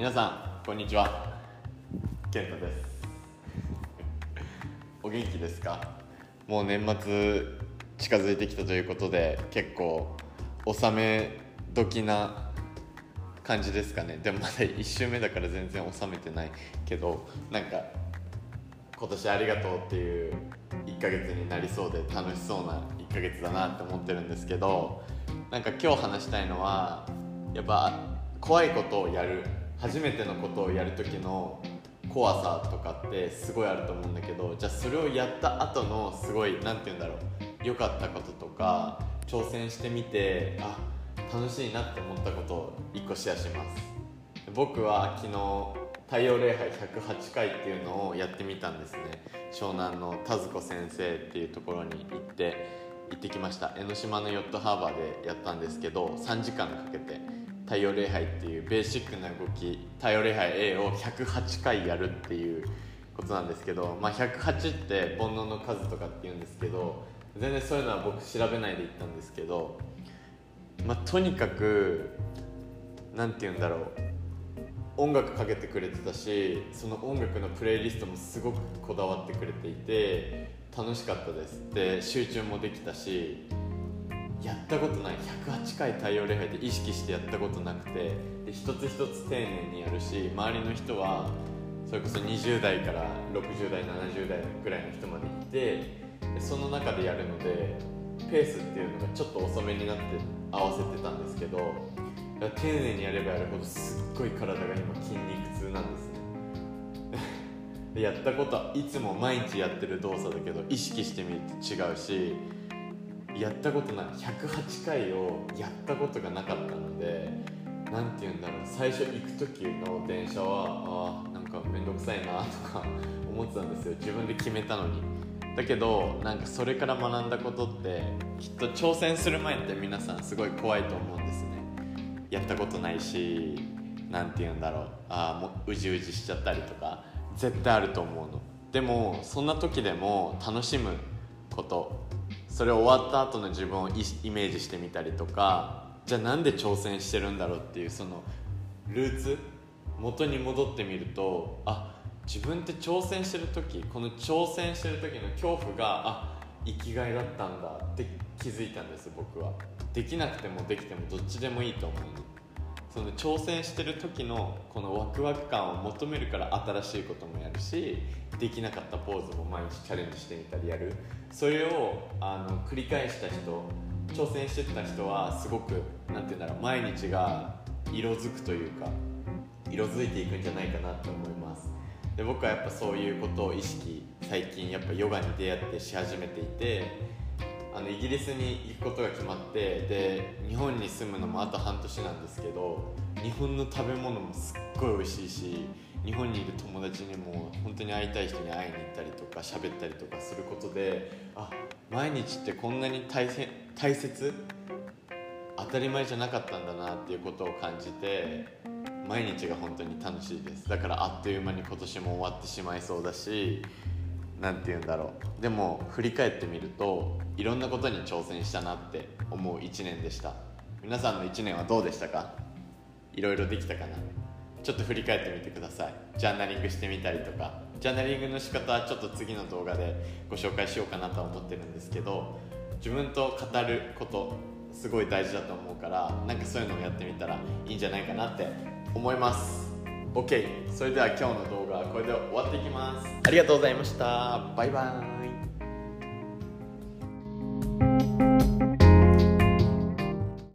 皆さんこんにちは。健太です。お元気ですか？もう年末近づいてきたということで結構納め時な感じですかね。でもまだ1週目だから全然納めてないけどなんか今年ありがとうっていう1ヶ月になりそうで楽しそうな1ヶ月だなって思ってるんですけどなんか今日話したいのはやっぱ怖いことをやる初めてのことをやる時の怖さとかってすごいあると思うんだけどじゃあそれをやった後のすごい何て言うんだろう良かったこととか挑戦してみてあ楽しいなって思ったことを1個シェアします。僕は昨日太陽礼拝108回っていうのをやってみたんですね。湘南の田鶴子先生っていうところに行って行ってきました。江ノ島のヨットハーバーでやったんですけど3時間かけて太陽礼拝っていうベーシックな動き太陽礼拝 A を108回やるっていうことなんですけど、まあ、108って煩悩の数とかっていうんですけど全然そういうのは僕調べないで行ったんですけど、まあ、とにかく何て言うんだろう音楽かけてくれてたしその音楽のプレイリストもすごくこだわってくれていて楽しかったです。で集中もできたしやったことない。108回太陽礼拝で意識してやったことなくて。で一つ一つ丁寧にやるし周りの人はそれこそ20代から60代70代ぐらいの人までいてその中でやるのでペースっていうのがちょっと遅めになって合わせてたんですけど丁寧にやればやるほどすっごい体が今筋肉痛なんですね。やったことはいつも毎日やってる動作だけど意識してみると違うしやったことない。108回をやったことがなかったので何て言うんだろう。最初行く時の電車はあなんか面倒くさいなとか 思ってたんですよ。自分で決めたのに。だけどなんかそれから学んだことってきっと挑戦する前って皆さんすごい怖いと思うんですね。やったことないし何て言うんだろう。ああもううじうじしちゃったりとか絶対あると思うの。でもそんな時でも楽しむことそれ終わった後の自分をイメージしてみたりとかじゃあなんで挑戦してるんだろうっていうそのルーツ元に戻ってみるとあ自分って挑戦してる時この挑戦してる時の恐怖があ生きがいだったんだって気づいたんです僕は。できなくてもできてもどっちでもいいと思うの。その挑戦してる時のこのワクワク感を求めるから新しいこともやるしできなかったポーズも毎日チャレンジしてみたりやる。それをあの繰り返した人挑戦してた人はすごく何て言うんだろう毎日が色づくというか色づいていくんじゃないかなと思います。で僕はやっぱそういうことを意識最近やっぱヨガに出会ってし始めていてのイギリスに行くことが決まってで日本に住むのもあと半年なんですけど日本の食べ物もすっごい美味しいし日本にいる友達にも本当に会いたい人に会いに行ったりとか喋ったりとかすることであ毎日ってこんなに大大切当たり前じゃなかったんだなっていうことを感じて毎日が本当に楽しいです。だからあっという間に今年も終わってしまいそうだし何て言うんだろう。でも振り返ってみるといろんなことに挑戦したなって思う1年でした。皆さんの1年はどうでしたか？いろいろできたかな？ちょっと振り返ってみてください。ジャーナリングしてみたりとか。ジャーナリングの仕方はちょっと次の動画でご紹介しようかなとは思ってるんですけど自分と語ることすごい大事だと思うからなんかそういうのをやってみたらいいんじゃないかなって思います。OK それでは今日の動画はこれで終わっていきます。ありがとうございました。バイバーイ